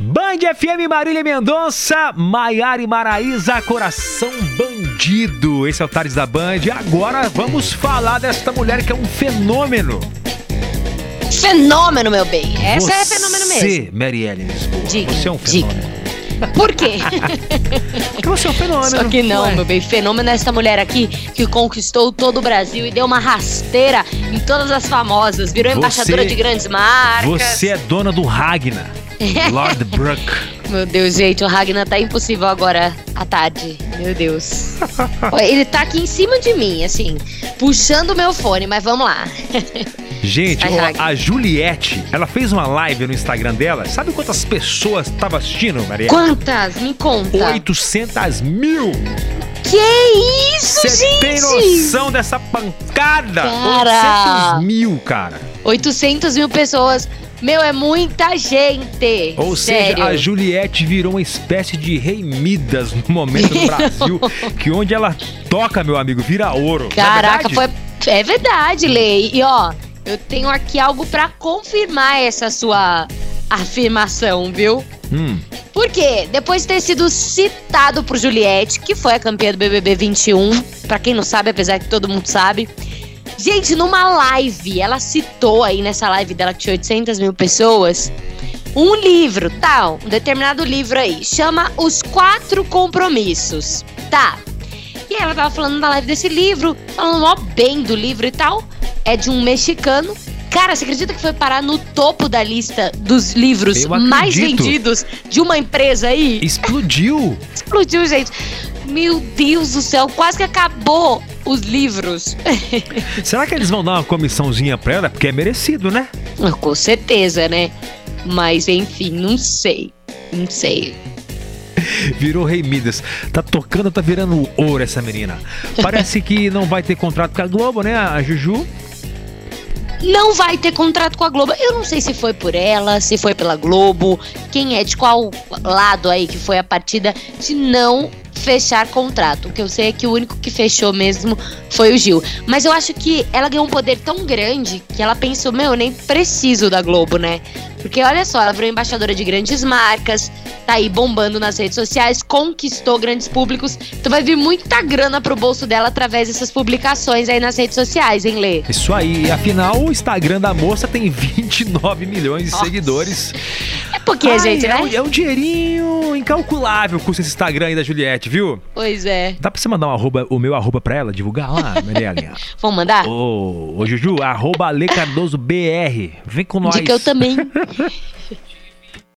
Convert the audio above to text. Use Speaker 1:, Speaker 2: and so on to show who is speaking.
Speaker 1: Band FM Marília Mendonça, Maiara e Maraísa, Coração Bandido. Esse é o Tares da Band. Agora vamos falar desta mulher que é um fenômeno.
Speaker 2: Fenômeno, meu bem. Essa
Speaker 1: você,
Speaker 2: é fenômeno mesmo.
Speaker 1: Você, Marielle Lisboa,
Speaker 2: Diga,
Speaker 1: você é um
Speaker 2: diga.
Speaker 1: fenômeno.
Speaker 2: Por quê?
Speaker 1: Porque você é um fenômeno.
Speaker 2: Só que não,
Speaker 1: Ué.
Speaker 2: meu bem. Fenômeno é essa mulher aqui que conquistou todo o Brasil e deu uma rasteira em todas as famosas. Virou
Speaker 1: Você-
Speaker 2: embaixadora de grandes marcas.
Speaker 1: Você é dona do Ragnar, Lord Brook.
Speaker 2: Meu Deus, gente, o Ragnar tá impossível agora à tarde. Meu Deus. Ele tá aqui em cima de mim, assim, puxando o meu fone, mas vamos lá.
Speaker 1: Gente,
Speaker 2: Ai,
Speaker 1: ó,
Speaker 2: Ragnar.
Speaker 1: a Juliette, ela fez uma live no Instagram dela. Sabe quantas pessoas estavam assistindo, Marielle?
Speaker 2: Quantas? Me conta.
Speaker 1: 800 mil!
Speaker 2: Que isso,
Speaker 1: Você
Speaker 2: gente?
Speaker 1: tem noção dessa pancada?
Speaker 2: Cara.
Speaker 1: 800 mil, cara.
Speaker 2: 800 mil pessoas. Meu, é muita gente.
Speaker 1: Ou
Speaker 2: Sério.
Speaker 1: seja, a Juliette virou uma espécie de rei Midas no momento no Brasil, que onde ela toca, meu amigo, vira ouro. É
Speaker 2: Caraca,
Speaker 1: verdade?
Speaker 2: foi. É verdade, Lei. E ó, eu tenho aqui algo pra confirmar essa sua afirmação, viu?
Speaker 1: Hum,
Speaker 2: Por quê? Depois de ter sido citado por Juliette, que foi a campeã do BBB 21, pra quem não sabe, apesar que todo mundo sabe. Gente, numa live, ela citou aí nessa live dela que tinha 800 mil pessoas, um livro, tal, um determinado livro aí, chama Os Quatro Compromissos, tá? E ela tava falando na live desse livro, falando mó bem do livro e tal. É de um mexicano. Cara, você acredita que foi parar no topo da lista dos livros mais vendidos de uma empresa aí?
Speaker 1: explodiu.
Speaker 2: Explodiu, gente. Meu Deus do céu, quase que acabou os livros.
Speaker 1: Será que eles vão dar uma comissãozinha pra ela? Porque é merecido, né?
Speaker 2: Com certeza, né? Mas enfim, não sei. Não sei.
Speaker 1: Virou rei Midas. Tá tocando, tá virando ouro essa menina. Parece que não vai ter contrato com a Globo, né, a Juju?
Speaker 2: Não vai ter contrato com a Globo. Eu não sei se foi por ela, se foi pela Globo, quem é, de qual lado aí que foi a partida de não fechar contrato. O que eu sei é que o único que fechou mesmo foi o Gil. Mas eu acho que ela ganhou um poder tão grande que ela pensou, meu, eu nem preciso da Globo, né? Porque olha só, ela virou embaixadora de grandes marcas, tá aí bombando nas redes sociais, conquistou grandes públicos. Então vai vir muita grana pro bolso dela através dessas publicações aí nas redes sociais, hein, Lê?
Speaker 1: Isso aí. Afinal, o Instagram da moça tem 29 milhões de
Speaker 2: Nossa.
Speaker 1: seguidores.
Speaker 2: É porque,
Speaker 1: Ai,
Speaker 2: gente,
Speaker 1: é,
Speaker 2: né?
Speaker 1: um, é um dinheirinho incalculável custa esse Instagram aí da Juliette, viu?
Speaker 2: Pois é.
Speaker 1: Dá pra você mandar um arroba, o meu arroba pra ela, divulgar lá, Marielle?
Speaker 2: Vamos mandar?
Speaker 1: Ô, ô, Juju, arroba Ale Cardoso BR. Vem com nós.
Speaker 2: Dica eu também.